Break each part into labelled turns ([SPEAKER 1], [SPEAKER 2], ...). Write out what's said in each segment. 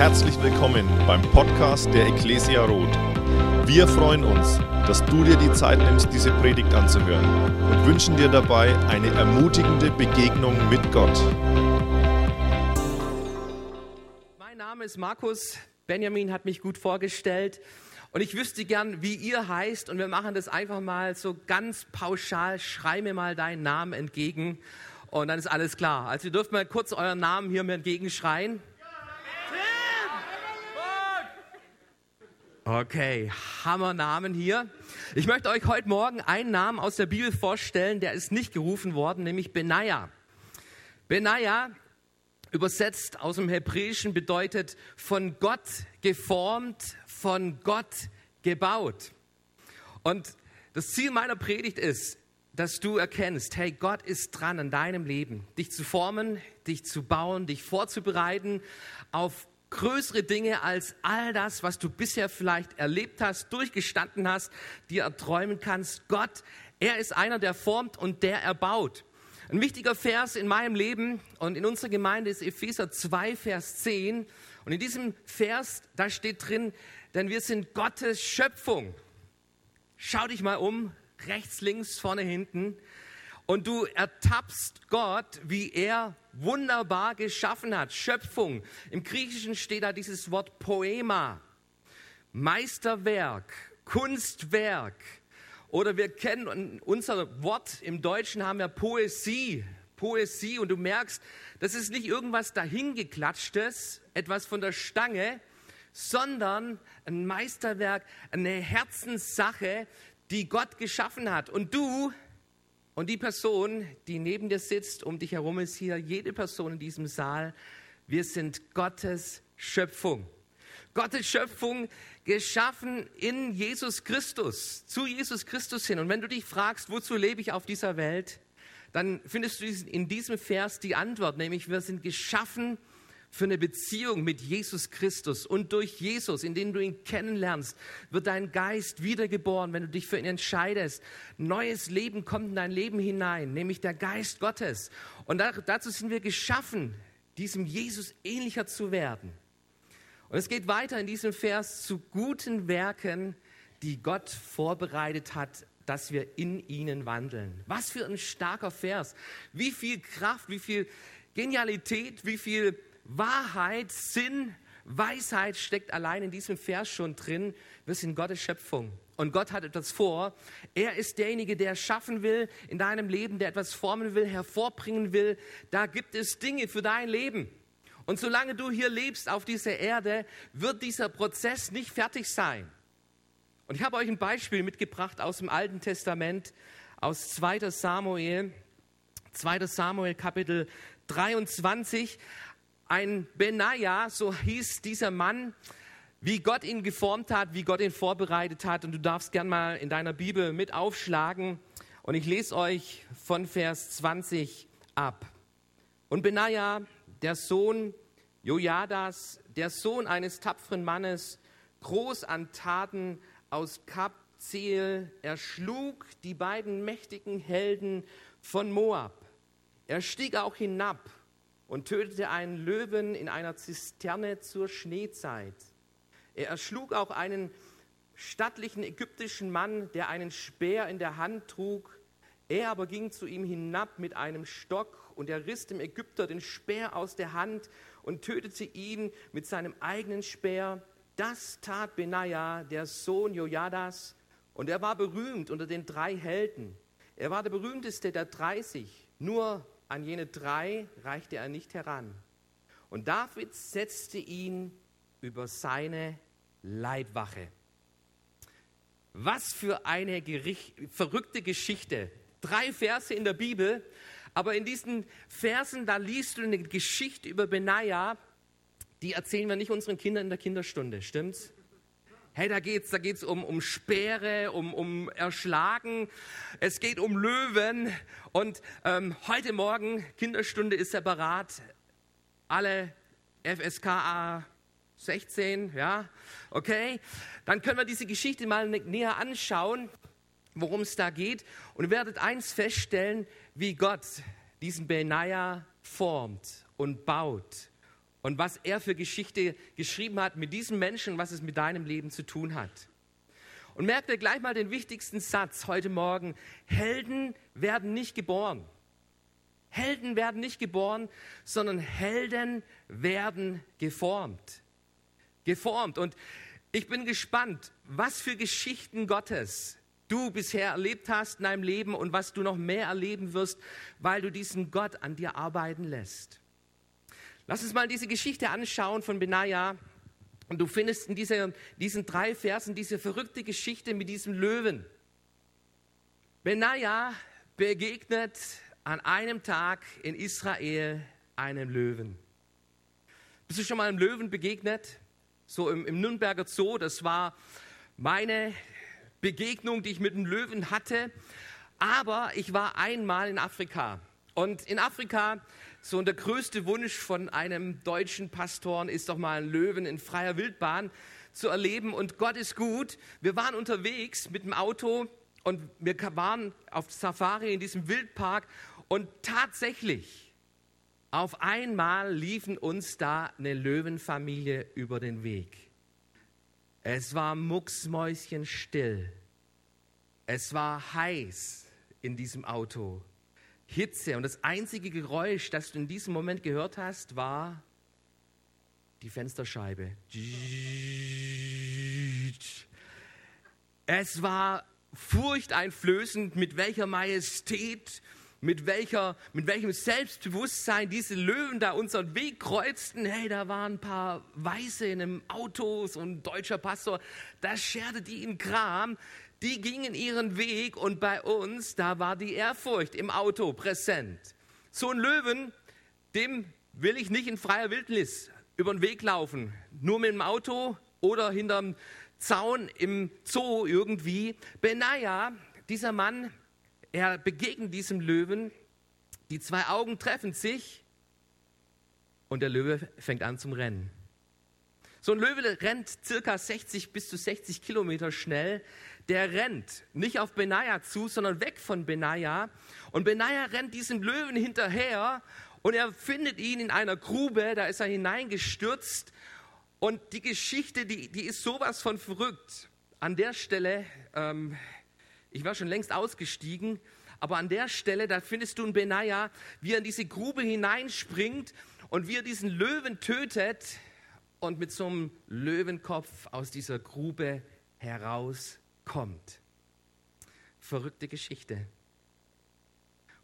[SPEAKER 1] Herzlich willkommen beim Podcast der Ecclesia Roth. Wir freuen uns, dass du dir die Zeit nimmst, diese Predigt anzuhören und wünschen dir dabei eine ermutigende Begegnung mit Gott.
[SPEAKER 2] Mein Name ist Markus. Benjamin hat mich gut vorgestellt. Und ich wüsste gern, wie ihr heißt. Und wir machen das einfach mal so ganz pauschal. Schrei mir mal deinen Namen entgegen. Und dann ist alles klar. Also ihr dürft mal kurz euren Namen hier mir entgegenschreien. Okay, Hammernamen hier. Ich möchte euch heute Morgen einen Namen aus der Bibel vorstellen, der ist nicht gerufen worden, nämlich Benaja. Benaja, übersetzt aus dem Hebräischen, bedeutet von Gott geformt, von Gott gebaut. Und das Ziel meiner Predigt ist, dass du erkennst, hey, Gott ist dran an deinem Leben, dich zu formen, dich zu bauen, dich vorzubereiten auf größere Dinge als all das, was du bisher vielleicht erlebt hast, durchgestanden hast, dir erträumen kannst. Gott, er ist einer, der formt und der erbaut. Ein wichtiger Vers in meinem Leben und in unserer Gemeinde ist Epheser 2, Vers 10. Und in diesem Vers, da steht drin, denn wir sind Gottes Schöpfung. Schau dich mal um, rechts, links, vorne, hinten. Und du ertappst Gott, wie er wunderbar geschaffen hat. Schöpfung. Im Griechischen steht da dieses Wort Poema. Meisterwerk, Kunstwerk. Oder wir kennen unser Wort im Deutschen haben wir Poesie. Poesie und du merkst, das ist nicht irgendwas dahingeklatschtes, etwas von der Stange, sondern ein Meisterwerk, eine Herzenssache, die Gott geschaffen hat. Und du und die Person, die neben dir sitzt, um dich herum ist hier, jede Person in diesem Saal, wir sind Gottes Schöpfung. Gottes Schöpfung geschaffen in Jesus Christus, zu Jesus Christus hin. Und wenn du dich fragst, wozu lebe ich auf dieser Welt, dann findest du in diesem Vers die Antwort, nämlich wir sind geschaffen für eine Beziehung mit Jesus Christus. Und durch Jesus, indem du ihn kennenlernst, wird dein Geist wiedergeboren, wenn du dich für ihn entscheidest. Neues Leben kommt in dein Leben hinein, nämlich der Geist Gottes. Und dazu sind wir geschaffen, diesem Jesus ähnlicher zu werden. Und es geht weiter in diesem Vers zu guten Werken, die Gott vorbereitet hat, dass wir in ihnen wandeln. Was für ein starker Vers. Wie viel Kraft, wie viel Genialität, wie viel Wahrheit, Sinn, Weisheit steckt allein in diesem Vers schon drin. Wir sind Gottes Schöpfung. Und Gott hat etwas vor. Er ist derjenige, der schaffen will in deinem Leben, der etwas formen will, hervorbringen will. Da gibt es Dinge für dein Leben. Und solange du hier lebst auf dieser Erde, wird dieser Prozess nicht fertig sein. Und ich habe euch ein Beispiel mitgebracht aus dem Alten Testament, aus 2 Samuel, 2 Samuel Kapitel 23 ein Benaja, so hieß dieser Mann, wie Gott ihn geformt hat, wie Gott ihn vorbereitet hat. Und du darfst gern mal in deiner Bibel mit aufschlagen. Und ich lese euch von Vers 20 ab. Und Benaja, der Sohn Jojadas, der Sohn eines tapferen Mannes, groß an Taten aus Kapzeel, erschlug die beiden mächtigen Helden von Moab. Er stieg auch hinab und tötete einen Löwen in einer Zisterne zur Schneezeit. Er erschlug auch einen stattlichen ägyptischen Mann, der einen Speer in der Hand trug. Er aber ging zu ihm hinab mit einem Stock und er riss dem Ägypter den Speer aus der Hand und tötete ihn mit seinem eigenen Speer. Das tat Benaja, der Sohn Jojadas, und er war berühmt unter den drei Helden. Er war der berühmteste der 30. Nur an jene drei reichte er nicht heran. Und David setzte ihn über seine Leibwache. Was für eine Gericht, verrückte Geschichte. Drei Verse in der Bibel, aber in diesen Versen, da liest du eine Geschichte über Benaja, die erzählen wir nicht unseren Kindern in der Kinderstunde, stimmt's? Hey, da geht es da geht's um, um Speere, um, um Erschlagen, es geht um Löwen. Und ähm, heute Morgen, Kinderstunde ist separat, alle FSK 16, ja, okay. Dann können wir diese Geschichte mal näher anschauen, worum es da geht. Und ihr werdet eins feststellen, wie Gott diesen Benaja formt und baut und was er für Geschichte geschrieben hat mit diesem Menschen, was es mit deinem Leben zu tun hat. Und merkt ihr gleich mal den wichtigsten Satz heute Morgen. Helden werden nicht geboren. Helden werden nicht geboren, sondern Helden werden geformt. Geformt. Und ich bin gespannt, was für Geschichten Gottes du bisher erlebt hast in deinem Leben und was du noch mehr erleben wirst, weil du diesen Gott an dir arbeiten lässt. Lass uns mal diese Geschichte anschauen von Benaja. Und du findest in dieser, diesen drei Versen diese verrückte Geschichte mit diesem Löwen. Benaja begegnet an einem Tag in Israel einem Löwen. Bist du schon mal einem Löwen begegnet? So im, im Nürnberger Zoo, das war meine Begegnung, die ich mit einem Löwen hatte. Aber ich war einmal in Afrika. Und in Afrika, so der größte Wunsch von einem deutschen Pastoren ist doch mal einen Löwen in freier Wildbahn zu erleben. Und Gott ist gut. Wir waren unterwegs mit dem Auto und wir waren auf Safari in diesem Wildpark. Und tatsächlich, auf einmal liefen uns da eine Löwenfamilie über den Weg. Es war mucksmäuschenstill. Es war heiß in diesem Auto. Hitze. Und das einzige Geräusch, das du in diesem Moment gehört hast, war die Fensterscheibe. Es war furchteinflößend, mit welcher Majestät mit, welcher, mit welchem Selbstbewusstsein diese Löwen da unseren Weg kreuzten. Hey, da waren ein paar Weiße in einem Auto, so ein deutscher Pastor, da scherte die in Kram. Die gingen ihren Weg und bei uns, da war die Ehrfurcht im Auto präsent. So ein Löwen, dem will ich nicht in freier Wildnis über den Weg laufen, nur mit dem Auto oder hinterm Zaun im Zoo irgendwie. Benaja, dieser Mann, er begegnet diesem Löwen, die zwei Augen treffen sich und der Löwe fängt an zum Rennen. So ein Löwe rennt circa 60 bis zu 60 Kilometer schnell. Der rennt nicht auf Benaja zu, sondern weg von Benaja. Und Benaja rennt diesem Löwen hinterher und er findet ihn in einer Grube, da ist er hineingestürzt. Und die Geschichte, die, die ist sowas von verrückt. An der Stelle ähm, ich war schon längst ausgestiegen, aber an der Stelle, da findest du einen Benaja, wie er in diese Grube hineinspringt und wie er diesen Löwen tötet und mit so einem Löwenkopf aus dieser Grube herauskommt. Verrückte Geschichte.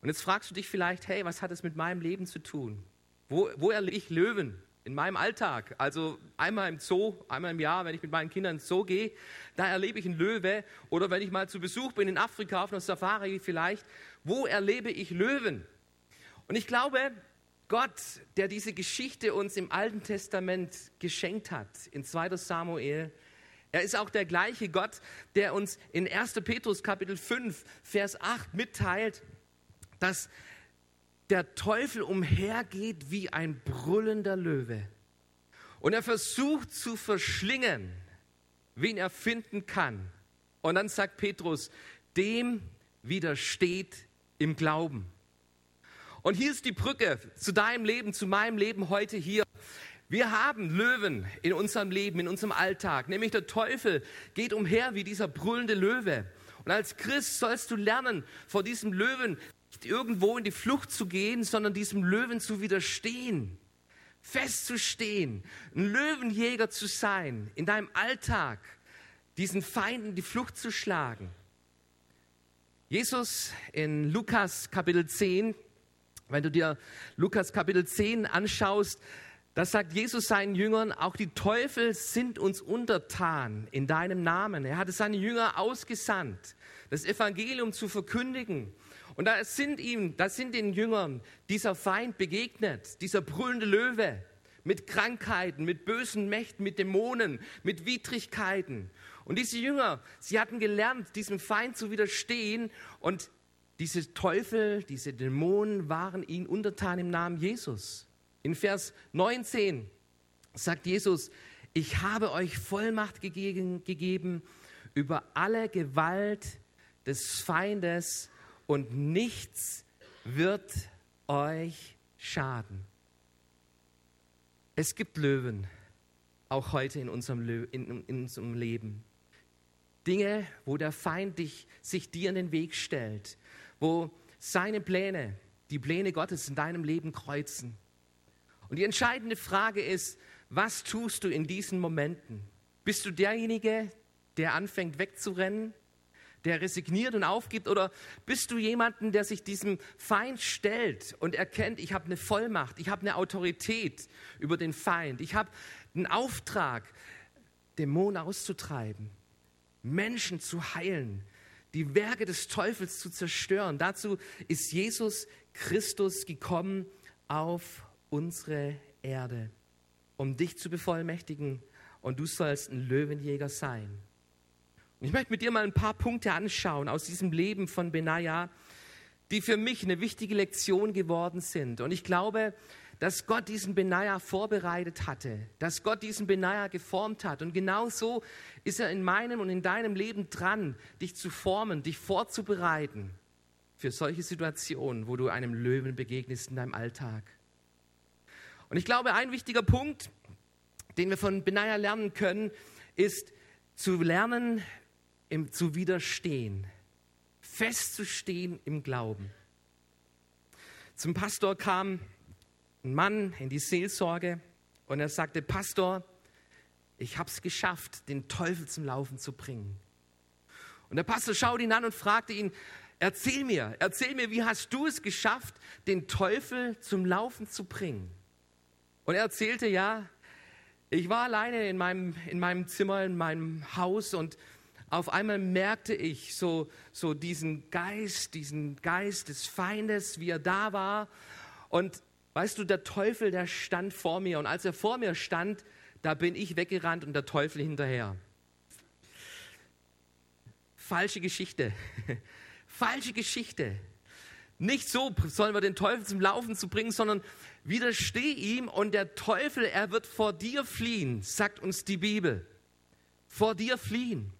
[SPEAKER 2] Und jetzt fragst du dich vielleicht, hey, was hat es mit meinem Leben zu tun? Wo, wo erlebe ich Löwen? in meinem Alltag, also einmal im Zoo, einmal im Jahr, wenn ich mit meinen Kindern ins Zoo gehe, da erlebe ich einen Löwe oder wenn ich mal zu Besuch bin in Afrika auf einer Safari vielleicht, wo erlebe ich Löwen? Und ich glaube, Gott, der diese Geschichte uns im Alten Testament geschenkt hat, in 2. Samuel, er ist auch der gleiche Gott, der uns in 1. Petrus Kapitel 5, Vers 8 mitteilt, dass der Teufel umhergeht wie ein brüllender Löwe. Und er versucht zu verschlingen, wen er finden kann. Und dann sagt Petrus, dem widersteht im Glauben. Und hier ist die Brücke zu deinem Leben, zu meinem Leben heute hier. Wir haben Löwen in unserem Leben, in unserem Alltag, nämlich der Teufel geht umher wie dieser brüllende Löwe. Und als Christ sollst du lernen, vor diesem Löwen nicht irgendwo in die Flucht zu gehen, sondern diesem Löwen zu widerstehen, festzustehen, ein Löwenjäger zu sein, in deinem Alltag diesen Feinden die Flucht zu schlagen. Jesus in Lukas Kapitel 10, wenn du dir Lukas Kapitel 10 anschaust, da sagt Jesus seinen Jüngern, auch die Teufel sind uns untertan in deinem Namen. Er hatte seine Jünger ausgesandt, das Evangelium zu verkündigen und da sind ihm, da sind den Jüngern dieser Feind begegnet, dieser brüllende Löwe mit Krankheiten, mit bösen Mächten, mit Dämonen, mit Widrigkeiten. Und diese Jünger, sie hatten gelernt, diesem Feind zu widerstehen und diese Teufel, diese Dämonen waren ihnen untertan im Namen Jesus. In Vers 19 sagt Jesus, ich habe euch Vollmacht gegeben, gegeben über alle Gewalt des Feindes und nichts wird euch schaden. Es gibt Löwen, auch heute in unserem, Lö in, in unserem Leben. Dinge, wo der Feind dich, sich dir in den Weg stellt, wo seine Pläne, die Pläne Gottes in deinem Leben kreuzen. Und die entscheidende Frage ist, was tust du in diesen Momenten? Bist du derjenige, der anfängt wegzurennen, der resigniert und aufgibt? Oder bist du jemanden, der sich diesem Feind stellt und erkennt, ich habe eine Vollmacht, ich habe eine Autorität über den Feind, ich habe einen Auftrag, Dämonen auszutreiben, Menschen zu heilen, die Werke des Teufels zu zerstören. Dazu ist Jesus Christus gekommen auf unsere Erde, um dich zu bevollmächtigen und du sollst ein Löwenjäger sein. Und ich möchte mit dir mal ein paar Punkte anschauen aus diesem Leben von Benaja, die für mich eine wichtige Lektion geworden sind. Und ich glaube, dass Gott diesen Benaja vorbereitet hatte, dass Gott diesen Benaja geformt hat. Und genau so ist er in meinem und in deinem Leben dran, dich zu formen, dich vorzubereiten für solche Situationen, wo du einem Löwen begegnest in deinem Alltag. Und ich glaube, ein wichtiger Punkt, den wir von Benaja lernen können, ist zu lernen, im, zu widerstehen, festzustehen im Glauben. Zum Pastor kam ein Mann in die Seelsorge und er sagte, Pastor, ich habe es geschafft, den Teufel zum Laufen zu bringen. Und der Pastor schaute ihn an und fragte ihn, erzähl mir, erzähl mir, wie hast du es geschafft, den Teufel zum Laufen zu bringen? Und er erzählte, ja, ich war alleine in meinem, in meinem Zimmer, in meinem Haus und auf einmal merkte ich so, so diesen Geist, diesen Geist des Feindes, wie er da war. Und Weißt du, der Teufel, der stand vor mir und als er vor mir stand, da bin ich weggerannt und der Teufel hinterher. Falsche Geschichte. Falsche Geschichte. Nicht so sollen wir den Teufel zum Laufen zu bringen, sondern widersteh ihm und der Teufel, er wird vor dir fliehen, sagt uns die Bibel. Vor dir fliehen.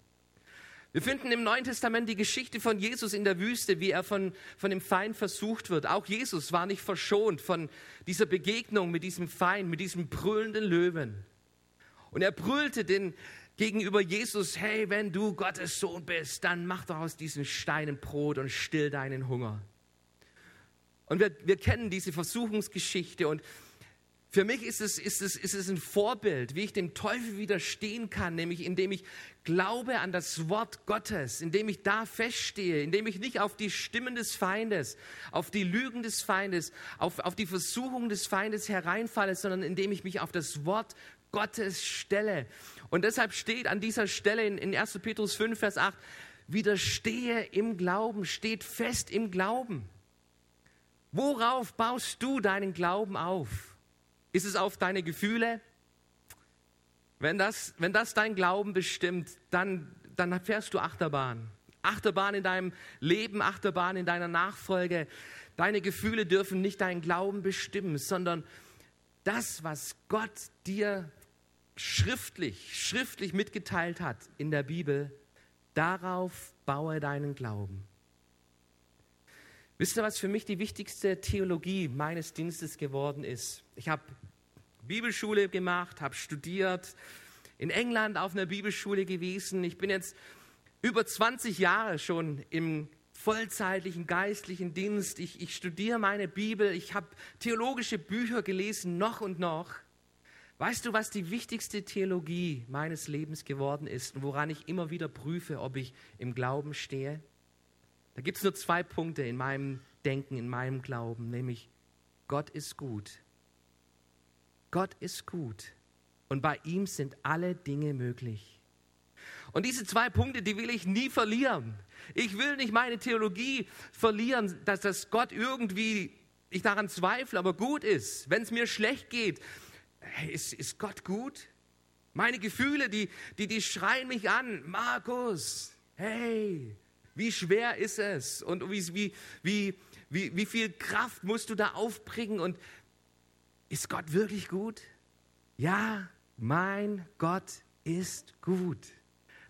[SPEAKER 2] Wir finden im Neuen Testament die Geschichte von Jesus in der Wüste, wie er von, von dem Feind versucht wird. Auch Jesus war nicht verschont von dieser Begegnung mit diesem Feind, mit diesem brüllenden Löwen. Und er brüllte den gegenüber Jesus, hey, wenn du Gottes Sohn bist, dann mach doch aus diesen Steinen Brot und still deinen Hunger. Und wir, wir kennen diese Versuchungsgeschichte und für mich ist es, ist, es, ist es ein Vorbild, wie ich dem Teufel widerstehen kann, nämlich indem ich glaube an das Wort Gottes, indem ich da feststehe, indem ich nicht auf die Stimmen des Feindes, auf die Lügen des Feindes, auf, auf die Versuchung des Feindes hereinfalle, sondern indem ich mich auf das Wort Gottes stelle. Und deshalb steht an dieser Stelle in, in 1. Petrus 5, Vers 8, widerstehe im Glauben, steht fest im Glauben. Worauf baust du deinen Glauben auf? Ist es auf deine Gefühle? Wenn das, wenn das dein Glauben bestimmt, dann, dann fährst du Achterbahn. Achterbahn in deinem Leben, Achterbahn in deiner Nachfolge. Deine Gefühle dürfen nicht deinen Glauben bestimmen, sondern das, was Gott dir schriftlich, schriftlich mitgeteilt hat in der Bibel, darauf baue deinen Glauben. Wisst ihr, was für mich die wichtigste Theologie meines Dienstes geworden ist? Ich habe Bibelschule gemacht, habe studiert, in England auf einer Bibelschule gewesen. Ich bin jetzt über 20 Jahre schon im vollzeitlichen geistlichen Dienst. Ich, ich studiere meine Bibel, ich habe theologische Bücher gelesen, noch und noch. Weißt du, was die wichtigste Theologie meines Lebens geworden ist und woran ich immer wieder prüfe, ob ich im Glauben stehe? Da gibt es nur zwei Punkte in meinem Denken, in meinem Glauben, nämlich Gott ist gut Gott ist gut und bei ihm sind alle Dinge möglich. Und diese zwei Punkte, die will ich nie verlieren. Ich will nicht meine Theologie verlieren, dass das Gott irgendwie, ich daran zweifle, aber gut ist. Wenn es mir schlecht geht, ist, ist Gott gut? Meine Gefühle, die, die, die schreien mich an. Markus, hey, wie schwer ist es? Und wie, wie, wie, wie, viel Kraft musst du da aufbringen? Und ist Gott wirklich gut? Ja, mein Gott ist gut.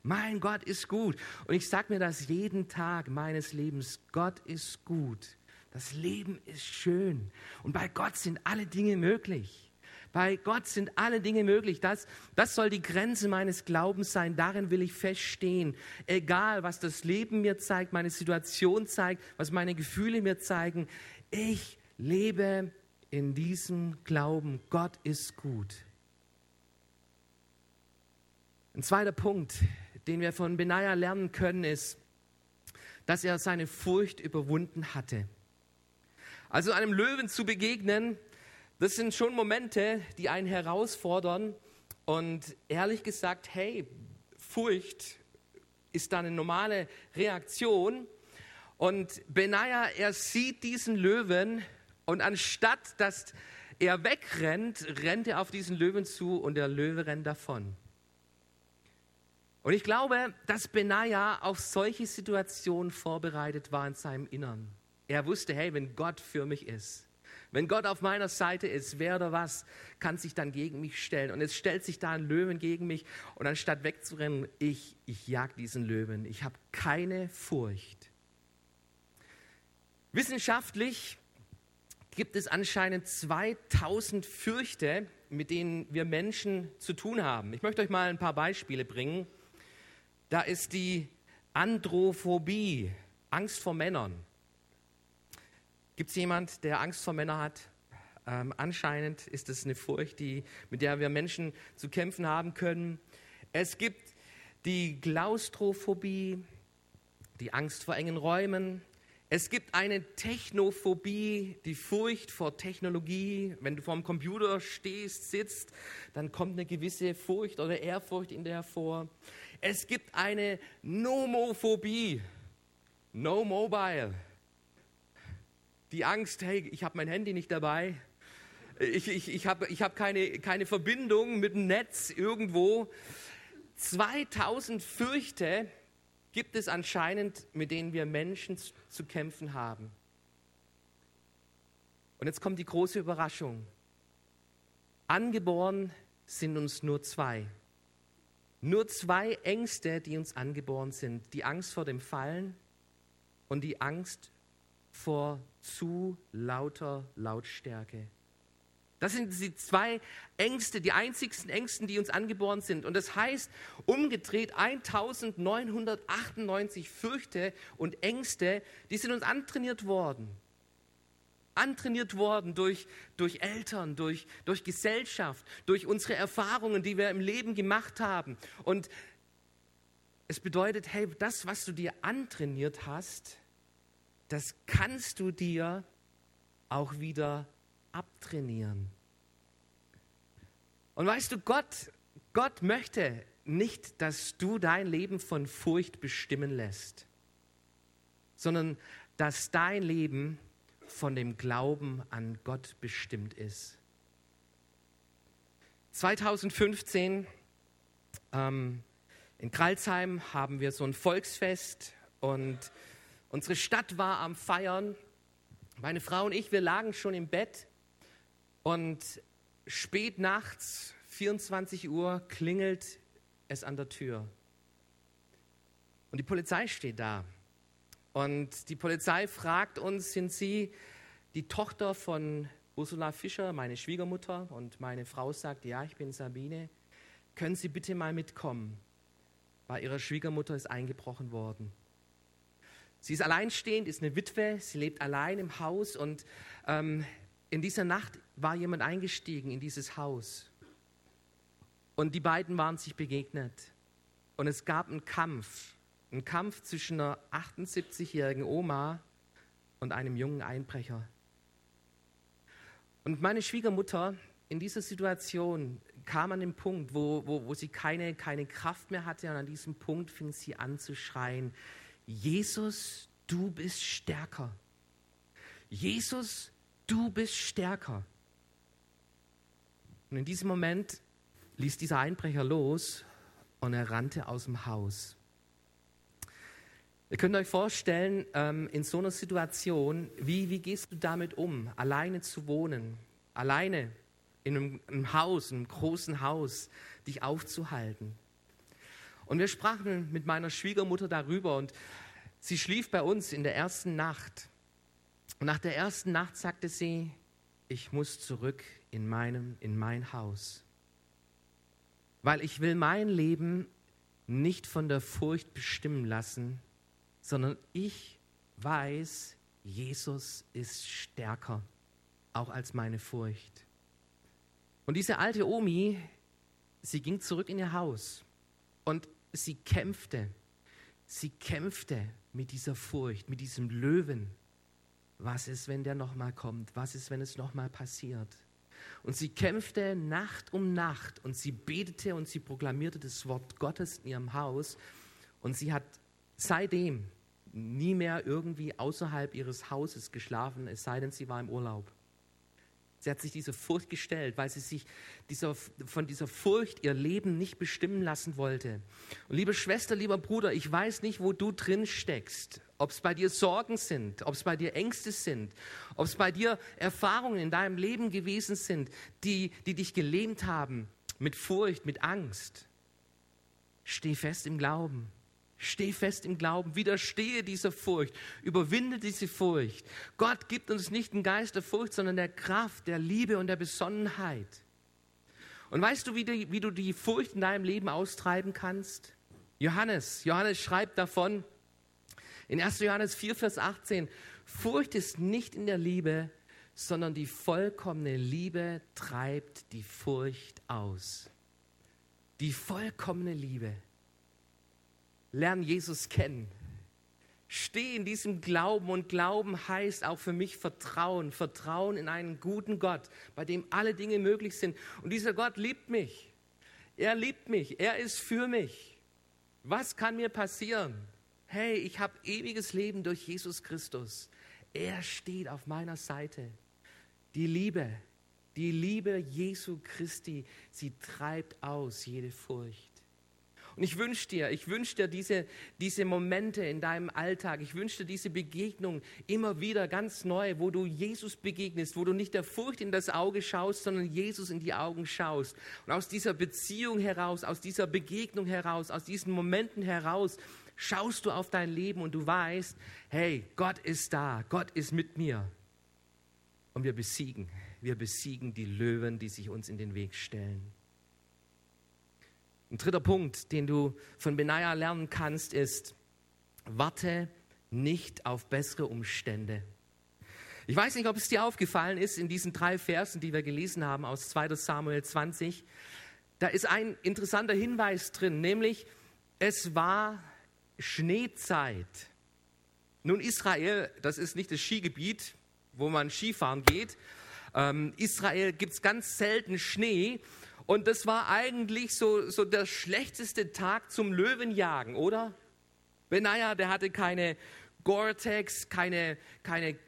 [SPEAKER 2] Mein Gott ist gut. Und ich sage mir das jeden Tag meines Lebens. Gott ist gut. Das Leben ist schön. Und bei Gott sind alle Dinge möglich. Bei Gott sind alle Dinge möglich. Das, das soll die Grenze meines Glaubens sein. Darin will ich feststehen. Egal, was das Leben mir zeigt, meine Situation zeigt, was meine Gefühle mir zeigen. Ich lebe in diesem Glauben. Gott ist gut. Ein zweiter Punkt, den wir von Benaja lernen können, ist, dass er seine Furcht überwunden hatte. Also einem Löwen zu begegnen, das sind schon Momente, die einen herausfordern. Und ehrlich gesagt, hey, Furcht ist da eine normale Reaktion. Und Benaja, er sieht diesen Löwen und anstatt dass er wegrennt, rennt er auf diesen Löwen zu und der Löwe rennt davon. Und ich glaube, dass Benaja auf solche Situationen vorbereitet war in seinem Innern. Er wusste, hey, wenn Gott für mich ist, wenn Gott auf meiner Seite ist, wer oder was kann sich dann gegen mich stellen? Und es stellt sich da ein Löwen gegen mich und anstatt wegzurennen, ich, ich jag diesen Löwen. Ich habe keine Furcht. Wissenschaftlich gibt es anscheinend 2000 Fürchte, mit denen wir Menschen zu tun haben. Ich möchte euch mal ein paar Beispiele bringen. Da ist die Androphobie, Angst vor Männern. Gibt es jemand, der Angst vor Männern hat? Ähm, anscheinend ist es eine Furcht, die, mit der wir Menschen zu kämpfen haben können. Es gibt die Klaustrophobie, die Angst vor engen Räumen. Es gibt eine Technophobie, die Furcht vor Technologie. Wenn du vor dem Computer stehst, sitzt, dann kommt eine gewisse Furcht oder Ehrfurcht in dir hervor. Es gibt eine Nomophobie, No Mobile die Angst, hey, ich habe mein Handy nicht dabei, ich, ich, ich habe ich hab keine, keine Verbindung mit dem Netz irgendwo. 2000 Fürchte gibt es anscheinend, mit denen wir Menschen zu, kämpfen haben. Und jetzt kommt die große Überraschung. Angeboren sind uns nur zwei. Nur zwei Ängste, die uns angeboren sind. Die Angst vor dem Fallen und die Angst vor zu lauter Lautstärke. Das sind die zwei Ängste, die einzigsten Ängsten, die uns angeboren sind. Und das heißt, umgedreht 1998 Fürchte und Ängste, die sind uns antrainiert worden. Antrainiert worden durch, durch Eltern, durch, durch Gesellschaft, durch unsere Erfahrungen, die wir im Leben gemacht haben. Und es bedeutet, hey, das, was du dir antrainiert hast, das kannst du dir auch wieder abtrainieren. Und weißt du, Gott, Gott möchte nicht, dass du dein Leben von Furcht bestimmen lässt, sondern dass dein Leben von dem Glauben an Gott bestimmt ist. 2015 ähm, in Kralsheim haben wir so ein Volksfest und Unsere Stadt war am Feiern. Meine Frau und ich, wir lagen schon im Bett und spät nachts, 24 Uhr, klingelt es an der Tür. Und die Polizei steht da. Und die Polizei fragt uns, sind Sie die Tochter von Ursula Fischer, meine Schwiegermutter? Und meine Frau sagt, ja, ich bin Sabine. Können Sie bitte mal mitkommen? Bei ihrer Schwiegermutter ist eingebrochen worden. Sie ist alleinstehend, ist eine Witwe, sie lebt allein im Haus und ähm, in dieser Nacht war jemand eingestiegen in dieses Haus. Und die beiden waren sich begegnet. Und es gab einen Kampf, einen Kampf zwischen einer 78-jährigen Oma und einem jungen Einbrecher. Und meine Schwiegermutter in dieser Situation kam an den Punkt, wo, wo, wo sie keine, keine Kraft mehr hatte. Und an diesem Punkt fing sie an zu schreien, Jesus, du bist stärker. Jesus, du bist stärker. Und in diesem Moment ließ dieser Einbrecher los und er rannte aus dem Haus. Ihr könnt euch vorstellen, ähm, in so einer Situation, wie, wie gehst du damit um, alleine zu wohnen, alleine in einem, einem Haus, einem großen Haus, dich aufzuhalten. Und wir sprachen mit meiner Schwiegermutter darüber und sie schlief bei uns in der ersten Nacht. Und nach der ersten Nacht sagte sie, ich muss zurück in, meinem, in mein Haus. Weil ich will mein Leben nicht von der Furcht bestimmen lassen, sondern ich weiß, Jesus ist stärker, auch als meine Furcht. Und diese alte Omi, sie ging zurück in ihr Haus und sie kämpfte, sie kämpfte mit dieser Furcht, mit diesem Löwen. Was ist, wenn der nochmal kommt? Was ist, wenn es nochmal passiert? Und sie kämpfte Nacht um Nacht und sie betete und sie proklamierte das Wort Gottes in ihrem Haus. Und sie hat seitdem nie mehr irgendwie außerhalb ihres Hauses geschlafen, es sei denn, sie war im Urlaub. Sie hat sich dieser Furcht gestellt, weil sie sich dieser, von dieser Furcht ihr Leben nicht bestimmen lassen wollte. Und liebe Schwester, lieber Bruder, ich weiß nicht, wo du drin steckst. Ob es bei dir Sorgen sind, ob es bei dir Ängste sind, ob es bei dir Erfahrungen in deinem Leben gewesen sind, die, die dich gelähmt haben mit Furcht, mit Angst. Steh fest im Glauben. Steh fest im Glauben, widerstehe dieser Furcht, überwinde diese Furcht. Gott gibt uns nicht einen Geist der Furcht, sondern der Kraft, der Liebe und der Besonnenheit. Und weißt du, wie, die, wie du die Furcht in deinem Leben austreiben kannst? Johannes, Johannes schreibt davon in 1. Johannes 4, Vers 18, Furcht ist nicht in der Liebe, sondern die vollkommene Liebe treibt die Furcht aus. Die vollkommene Liebe. Lern Jesus kennen. Steh in diesem Glauben und Glauben heißt auch für mich Vertrauen. Vertrauen in einen guten Gott, bei dem alle Dinge möglich sind. Und dieser Gott liebt mich. Er liebt mich. Er ist für mich. Was kann mir passieren? Hey, ich habe ewiges Leben durch Jesus Christus. Er steht auf meiner Seite. Die Liebe, die Liebe Jesu Christi, sie treibt aus jede Furcht. Und ich wünsche dir, ich wünsche dir diese, diese Momente in deinem Alltag, ich wünsche dir diese Begegnung immer wieder ganz neu, wo du Jesus begegnest, wo du nicht der Furcht in das Auge schaust, sondern Jesus in die Augen schaust. Und aus dieser Beziehung heraus, aus dieser Begegnung heraus, aus diesen Momenten heraus, schaust du auf dein Leben und du weißt, hey, Gott ist da, Gott ist mit mir. Und wir besiegen, wir besiegen die Löwen, die sich uns in den Weg stellen. Ein dritter Punkt, den du von Benaja lernen kannst, ist, warte nicht auf bessere Umstände. Ich weiß nicht, ob es dir aufgefallen ist in diesen drei Versen, die wir gelesen haben aus 2 Samuel 20. Da ist ein interessanter Hinweis drin, nämlich es war Schneezeit. Nun, Israel, das ist nicht das Skigebiet, wo man Skifahren geht. Ähm, Israel gibt es ganz selten Schnee und das war eigentlich so, so der schlechteste Tag zum Löwenjagen, oder? Benaja, der hatte keine Gore-Tex, keine, keine,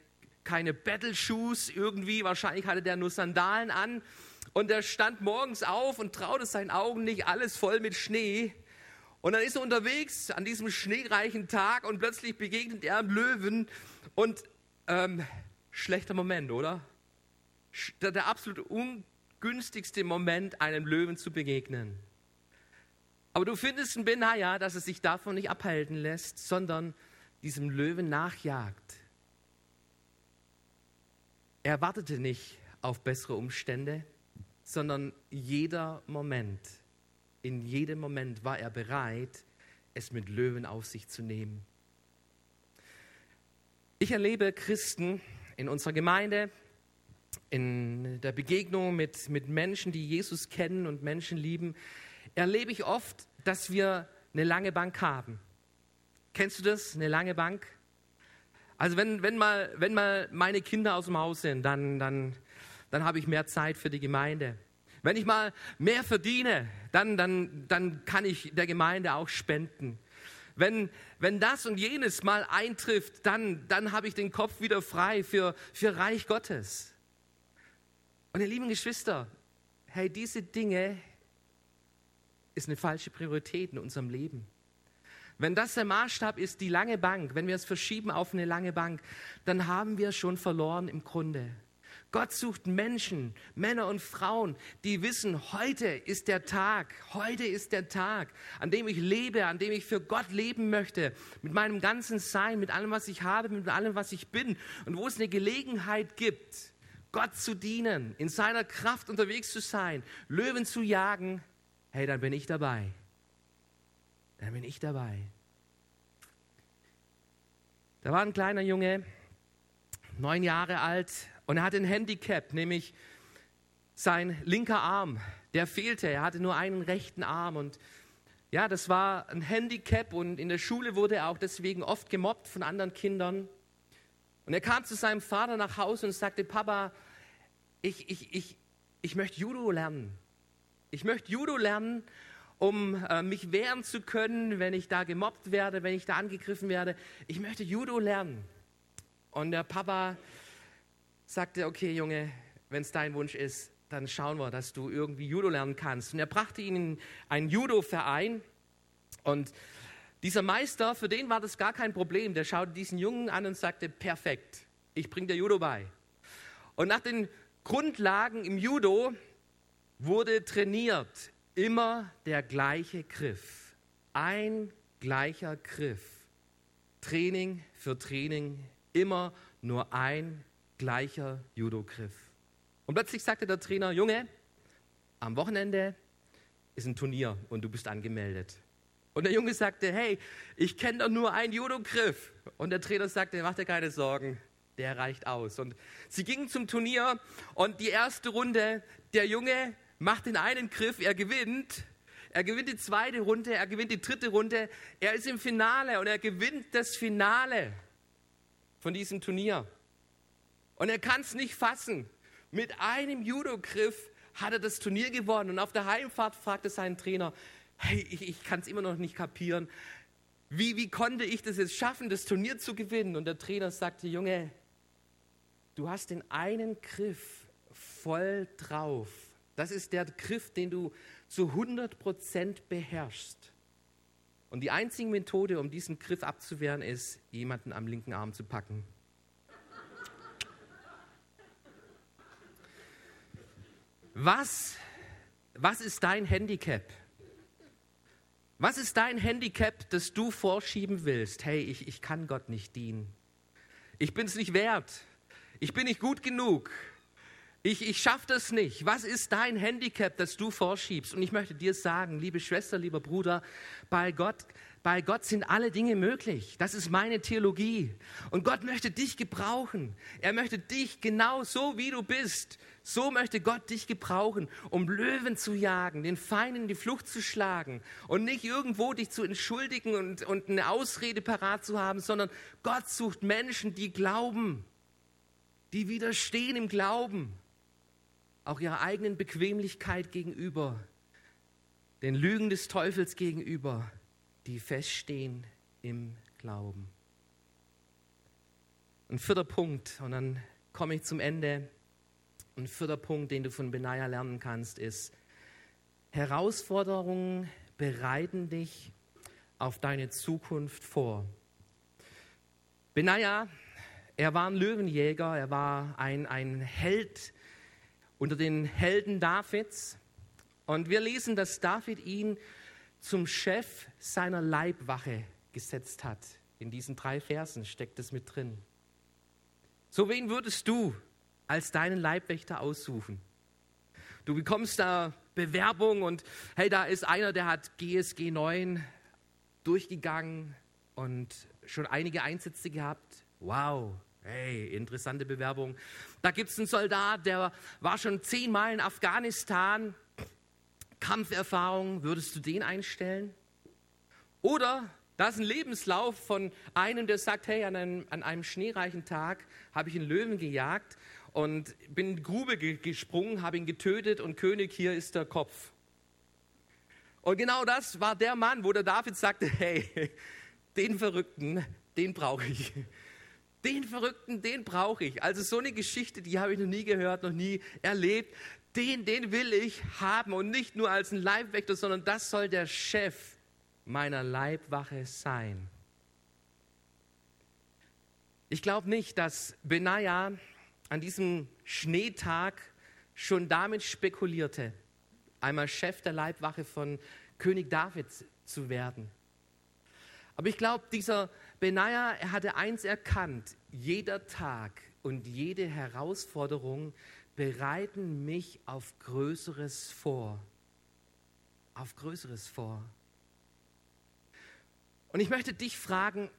[SPEAKER 2] keine Battle-Shoes irgendwie. Wahrscheinlich hatte der nur Sandalen an. Und er stand morgens auf und traute seinen Augen nicht, alles voll mit Schnee. Und dann ist er unterwegs an diesem schneereichen Tag und plötzlich begegnet er einem Löwen. Und ähm, schlechter Moment, oder? Der, der absolut un günstigste Moment, einem Löwen zu begegnen. Aber du findest in Benaja, dass es sich davon nicht abhalten lässt, sondern diesem Löwen nachjagt. Er wartete nicht auf bessere Umstände, sondern jeder Moment, in jedem Moment war er bereit, es mit Löwen auf sich zu nehmen. Ich erlebe Christen in unserer Gemeinde, in der Begegnung mit, mit Menschen, die Jesus kennen und Menschen lieben, erlebe ich oft, dass wir eine lange Bank haben. Kennst du das, eine lange Bank? Also wenn, wenn, mal, wenn mal meine Kinder aus dem Haus sind, dann, dann, dann habe ich mehr Zeit für die Gemeinde. Wenn ich mal mehr verdiene, dann, dann, dann kann ich der Gemeinde auch spenden. Wenn, wenn das und jenes mal eintrifft, dann, dann habe ich den Kopf wieder frei für, für Reich Gottes. Und ihr lieben Geschwister, hey, diese Dinge ist eine falsche Priorität in unserem Leben. Wenn das der Maßstab ist, die lange Bank, wenn wir es verschieben auf eine lange Bank, dann haben wir schon verloren im Grunde. Gott sucht Menschen, Männer und Frauen, die wissen, heute ist der Tag, heute ist der Tag, an dem ich lebe, an dem ich für Gott leben möchte, mit meinem ganzen Sein, mit allem, was ich habe, mit allem, was ich bin. Und wo es eine Gelegenheit gibt, Gott zu dienen, in seiner Kraft unterwegs zu sein, Löwen zu jagen, hey, dann bin ich dabei. Dann bin ich dabei. Da war ein kleiner Junge, neun Jahre alt, und er hatte ein Handicap, nämlich sein linker Arm, der fehlte. Er hatte nur einen rechten Arm und ja, das war ein Handicap und in der Schule wurde er auch deswegen oft gemobbt von anderen Kindern. Und er kam zu seinem Vater nach Hause und sagte, Papa, ich, ich, ich, ich möchte Judo lernen. Ich möchte Judo lernen, um äh, mich wehren zu können, wenn ich da gemobbt werde, wenn ich da angegriffen werde. Ich möchte Judo lernen. Und der Papa sagte, okay Junge, wenn es dein Wunsch ist, dann schauen wir, dass du irgendwie Judo lernen kannst. Und er brachte ihn in einen Judo-Verein und dieser Meister, für den war das gar kein Problem. Der schaute diesen Jungen an und sagte, perfekt, ich bringe dir Judo bei. Und nach den Grundlagen im Judo wurde trainiert immer der gleiche Griff. Ein gleicher Griff. Training für Training, immer nur ein gleicher Judo-Griff. Und plötzlich sagte der Trainer, Junge, am Wochenende ist ein Turnier und du bist angemeldet. Und der Junge sagte, hey, ich kenne doch nur einen Judo-Griff. Und der Trainer sagte, mach dir keine Sorgen, der reicht aus. Und sie gingen zum Turnier und die erste Runde, der Junge macht den einen Griff, er gewinnt. Er gewinnt die zweite Runde, er gewinnt die dritte Runde. Er ist im Finale und er gewinnt das Finale von diesem Turnier. Und er kann es nicht fassen. Mit einem Judo-Griff hat er das Turnier gewonnen. Und auf der Heimfahrt fragte sein Trainer, hey, ich, ich kann es immer noch nicht kapieren. Wie, wie konnte ich das jetzt schaffen, das Turnier zu gewinnen? Und der Trainer sagte, Junge, du hast den einen Griff voll drauf. Das ist der Griff, den du zu 100 Prozent beherrschst. Und die einzige Methode, um diesen Griff abzuwehren, ist, jemanden am linken Arm zu packen. Was, was ist dein Handicap? Was ist dein Handicap, das du vorschieben willst? Hey, ich, ich kann Gott nicht dienen. Ich bin es nicht wert. Ich bin nicht gut genug. Ich, ich schaffe das nicht. Was ist dein Handicap, das du vorschiebst? Und ich möchte dir sagen, liebe Schwester, lieber Bruder, bei Gott bei Gott sind alle Dinge möglich. Das ist meine Theologie. Und Gott möchte dich gebrauchen. Er möchte dich genau so, wie du bist. So möchte Gott dich gebrauchen, um Löwen zu jagen, den Feinden die Flucht zu schlagen und nicht irgendwo dich zu entschuldigen und, und eine Ausrede parat zu haben, sondern Gott sucht Menschen, die glauben, die widerstehen im Glauben, auch ihrer eigenen Bequemlichkeit gegenüber, den Lügen des Teufels gegenüber die feststehen im Glauben. Ein vierter Punkt, und dann komme ich zum Ende. Ein vierter Punkt, den du von Benaja lernen kannst, ist, Herausforderungen bereiten dich auf deine Zukunft vor. Benaja, er war ein Löwenjäger, er war ein, ein Held unter den Helden Davids. Und wir lesen, dass David ihn zum Chef seiner Leibwache gesetzt hat. In diesen drei Versen steckt es mit drin. So wen würdest du als deinen Leibwächter aussuchen? Du bekommst da Bewerbung und hey, da ist einer, der hat GSG 9 durchgegangen und schon einige Einsätze gehabt. Wow, hey, interessante Bewerbung. Da gibt es einen Soldat, der war schon zehnmal in Afghanistan Kampferfahrung, würdest du den einstellen? Oder da ist ein Lebenslauf von einem, der sagt, hey, an einem, an einem schneereichen Tag habe ich einen Löwen gejagt und bin in die Grube gesprungen, habe ihn getötet und König, hier ist der Kopf. Und genau das war der Mann, wo der David sagte, hey, den Verrückten, den brauche ich. Den Verrückten, den brauche ich. Also so eine Geschichte, die habe ich noch nie gehört, noch nie erlebt den, den will ich haben und nicht nur als ein Leibwächter, sondern das soll der Chef meiner Leibwache sein. Ich glaube nicht, dass Benaja an diesem Schneetag schon damit spekulierte, einmal Chef der Leibwache von König David zu werden. Aber ich glaube, dieser Benaja, er hatte eins erkannt. jeder Tag und jede Herausforderung bereiten mich auf Größeres vor. Auf Größeres vor. Und ich möchte dich fragen,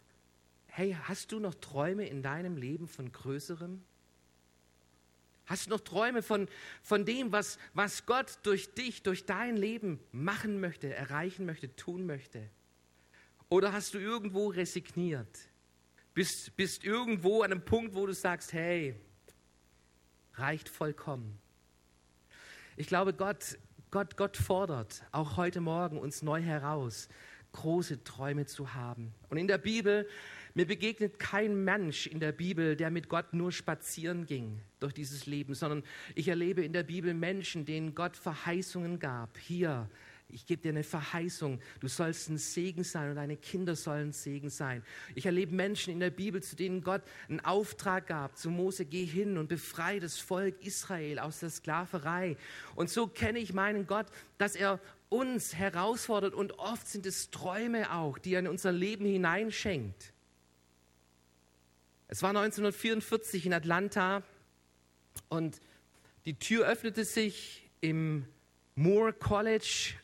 [SPEAKER 2] hey, hast du noch Träume in deinem Leben von Größerem? Hast du noch Träume von, von dem, was, was Gott durch dich, durch dein Leben machen möchte, erreichen möchte, tun möchte? Oder hast du irgendwo resigniert? Bist, bist irgendwo an einem Punkt, wo du sagst, hey, reicht vollkommen. Ich glaube, Gott, Gott, Gott fordert auch heute Morgen uns neu heraus, große Träume zu haben. Und in der Bibel, mir begegnet kein Mensch in der Bibel, der mit Gott nur spazieren ging durch dieses Leben, sondern ich erlebe in der Bibel Menschen, denen Gott Verheißungen gab. Hier, ich gebe dir eine Verheißung, du sollst ein Segen sein und deine Kinder sollen ein Segen sein. Ich erlebe Menschen in der Bibel, zu denen Gott einen Auftrag gab, zu Mose, geh hin und befreie das Volk Israel aus der Sklaverei. Und so kenne ich meinen Gott, dass er uns herausfordert und oft sind es Träume auch, die er in unser Leben hineinschenkt. Es war 1944 in Atlanta und die Tür öffnete sich im Moore College.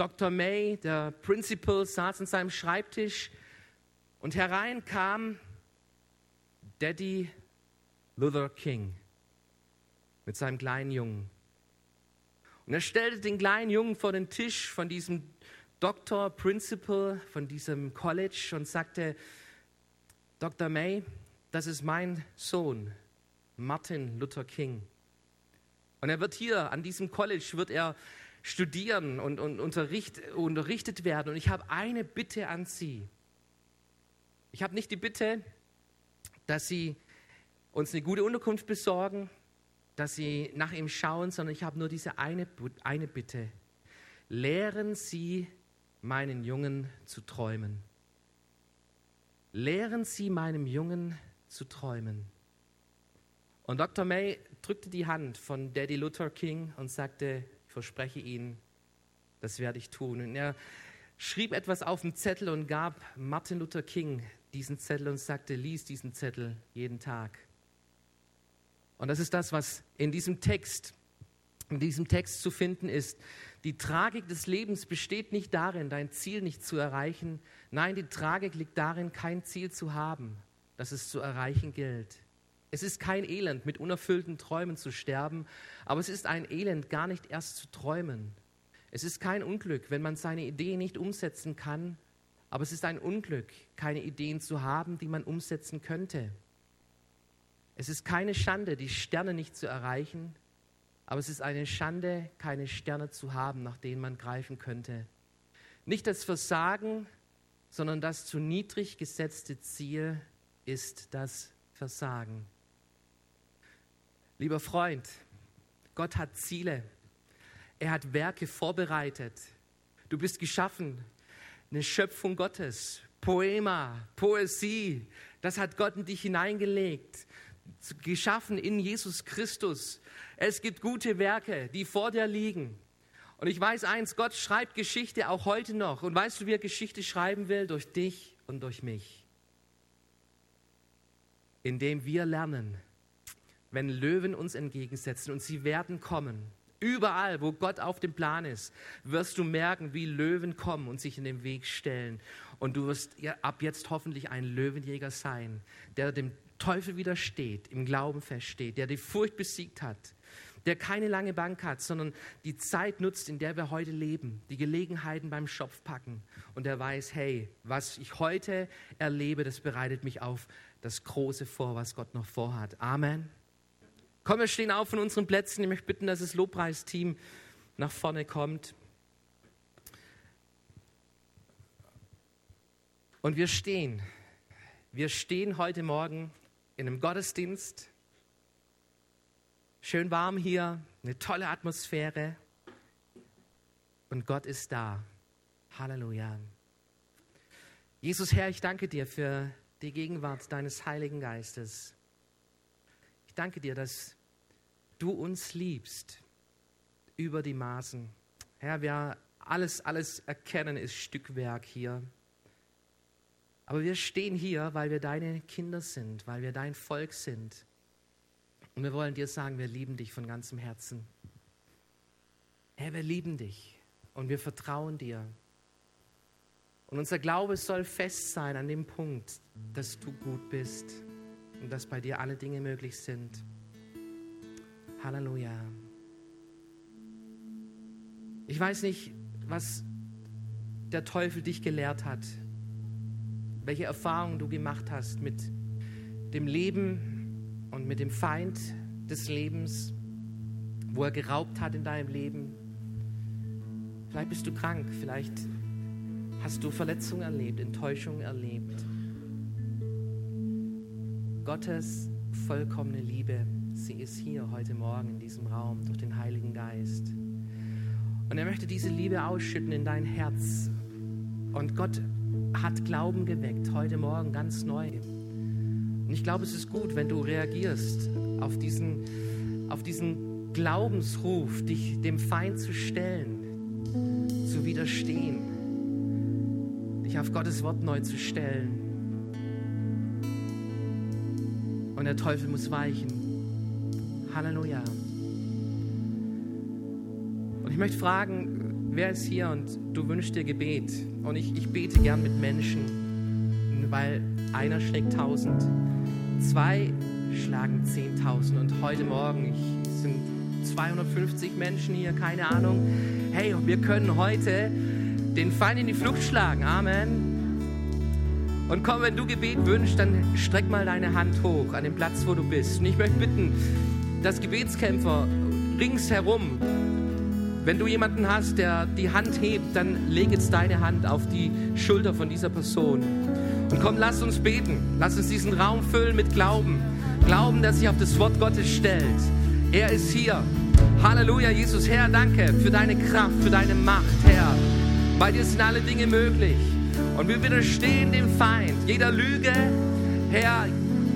[SPEAKER 2] Dr. May, der Principal, saß an seinem Schreibtisch und herein kam Daddy Luther King mit seinem kleinen Jungen. Und er stellte den kleinen Jungen vor den Tisch von diesem Doktor, Principal von diesem College und sagte, Dr. May, das ist mein Sohn, Martin Luther King. Und er wird hier an diesem College, wird er studieren und, und unterricht, unterrichtet werden. Und ich habe eine Bitte an Sie. Ich habe nicht die Bitte, dass Sie uns eine gute Unterkunft besorgen, dass sie nach ihm schauen, sondern ich habe nur diese eine, eine Bitte. Lehren Sie meinen Jungen zu träumen. Lehren Sie meinem Jungen zu träumen. Und Dr. May drückte die Hand von Daddy Luther King und sagte, ich verspreche Ihnen, das werde ich tun. Und er schrieb etwas auf den Zettel und gab Martin Luther King diesen Zettel und sagte, lies diesen Zettel jeden Tag. Und das ist das, was in diesem Text, in diesem Text zu finden ist. Die Tragik des Lebens besteht nicht darin, dein Ziel nicht zu erreichen. Nein, die Tragik liegt darin, kein Ziel zu haben, das es zu erreichen gilt. Es ist kein Elend, mit unerfüllten Träumen zu sterben, aber es ist ein Elend, gar nicht erst zu träumen. Es ist kein Unglück, wenn man seine Idee nicht umsetzen kann, aber es ist ein Unglück, keine Ideen zu haben, die man umsetzen könnte. Es ist keine Schande, die Sterne nicht zu erreichen, aber es ist eine Schande, keine Sterne zu haben, nach denen man greifen könnte. Nicht das Versagen, sondern das zu niedrig gesetzte Ziel ist das Versagen. Lieber Freund, Gott hat Ziele. Er hat Werke vorbereitet. Du bist geschaffen, eine Schöpfung Gottes. Poema, Poesie, das hat Gott in dich hineingelegt geschaffen in Jesus Christus. Es gibt gute Werke, die vor dir liegen. Und ich weiß eins, Gott schreibt Geschichte auch heute noch. Und weißt du, wie er Geschichte schreiben will? Durch dich und durch mich. Indem wir lernen, wenn Löwen uns entgegensetzen und sie werden kommen. Überall, wo Gott auf dem Plan ist, wirst du merken, wie Löwen kommen und sich in den Weg stellen. Und du wirst ab jetzt hoffentlich ein Löwenjäger sein, der dem Teufel widersteht, im Glauben feststeht, der die Furcht besiegt hat, der keine lange Bank hat, sondern die Zeit nutzt, in der wir heute leben, die Gelegenheiten beim Schopf packen und der weiß, hey, was ich heute erlebe, das bereitet mich auf das Große vor, was Gott noch vorhat. Amen. Komm, wir stehen auf von unseren Plätzen. Ich möchte bitten, dass das Lobpreisteam nach vorne kommt. Und wir stehen. Wir stehen heute Morgen in einem Gottesdienst. Schön warm hier, eine tolle Atmosphäre. Und Gott ist da. Halleluja. Jesus Herr, ich danke dir für die Gegenwart deines Heiligen Geistes. Danke dir, dass du uns liebst über die Maßen. Herr, wir alles, alles erkennen ist Stückwerk hier. Aber wir stehen hier, weil wir deine Kinder sind, weil wir dein Volk sind. Und wir wollen dir sagen, wir lieben dich von ganzem Herzen. Herr, wir lieben dich und wir vertrauen dir. Und unser Glaube soll fest sein an dem Punkt, dass du gut bist und dass bei dir alle Dinge möglich sind. Halleluja. Ich weiß nicht, was der Teufel dich gelehrt hat, welche Erfahrungen du gemacht hast mit dem Leben und mit dem Feind des Lebens, wo er geraubt hat in deinem Leben. Vielleicht bist du krank, vielleicht hast du Verletzungen erlebt, Enttäuschungen erlebt. Gottes vollkommene Liebe, sie ist hier heute Morgen in diesem Raum durch den Heiligen Geist. Und er möchte diese Liebe ausschütten in dein Herz. Und Gott hat Glauben geweckt, heute Morgen ganz neu. Und ich glaube, es ist gut, wenn du reagierst auf diesen, auf diesen Glaubensruf, dich dem Feind zu stellen, zu widerstehen, dich auf Gottes Wort neu zu stellen. Und der Teufel muss weichen. Halleluja. Und ich möchte fragen, wer ist hier und du wünschst dir Gebet? Und ich, ich bete gern mit Menschen, weil einer schlägt tausend, zwei schlagen zehntausend und heute Morgen ich, sind 250 Menschen hier, keine Ahnung. Hey, wir können heute den Feind in die Flucht schlagen. Amen. Und komm, wenn du Gebet wünschst, dann streck mal deine Hand hoch an den Platz, wo du bist. Und ich möchte bitten, dass Gebetskämpfer ringsherum wenn du jemanden hast, der die Hand hebt, dann leg jetzt deine Hand auf die Schulter von dieser Person. Und komm, lass uns beten. Lass uns diesen Raum füllen mit Glauben. Glauben, der sich auf das Wort Gottes stellt. Er ist hier. Halleluja, Jesus. Herr, danke für deine Kraft, für deine Macht, Herr. Bei dir sind alle Dinge möglich. Und wir widerstehen dem Feind, jeder Lüge, Herr,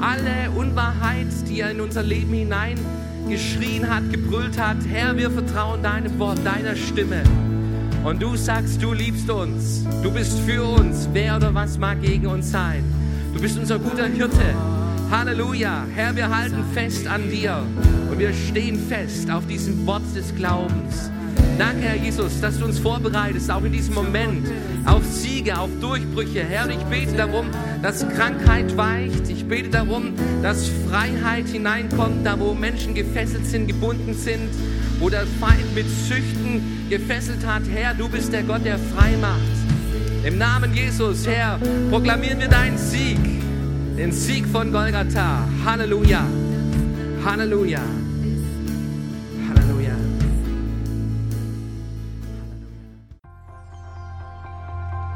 [SPEAKER 2] alle Unwahrheit, die er in unser Leben hinein geschrien hat, gebrüllt hat, Herr, wir vertrauen deinem Wort, deiner Stimme. Und du sagst, du liebst uns, du bist für uns, wer oder was mag gegen uns sein. Du bist unser guter Hirte. Halleluja. Herr, wir halten fest an dir und wir stehen fest auf diesem Wort des Glaubens. Danke, Herr Jesus, dass du uns vorbereitest, auch in diesem Moment, auf Siege, auf Durchbrüche. Herr, ich bete darum, dass Krankheit weicht. Ich bete darum, dass Freiheit hineinkommt, da wo Menschen gefesselt sind, gebunden sind, wo der Feind mit Süchten gefesselt hat. Herr, du bist der Gott, der frei macht. Im Namen Jesus, Herr, proklamieren wir deinen Sieg, den Sieg von Golgatha. Halleluja. Halleluja.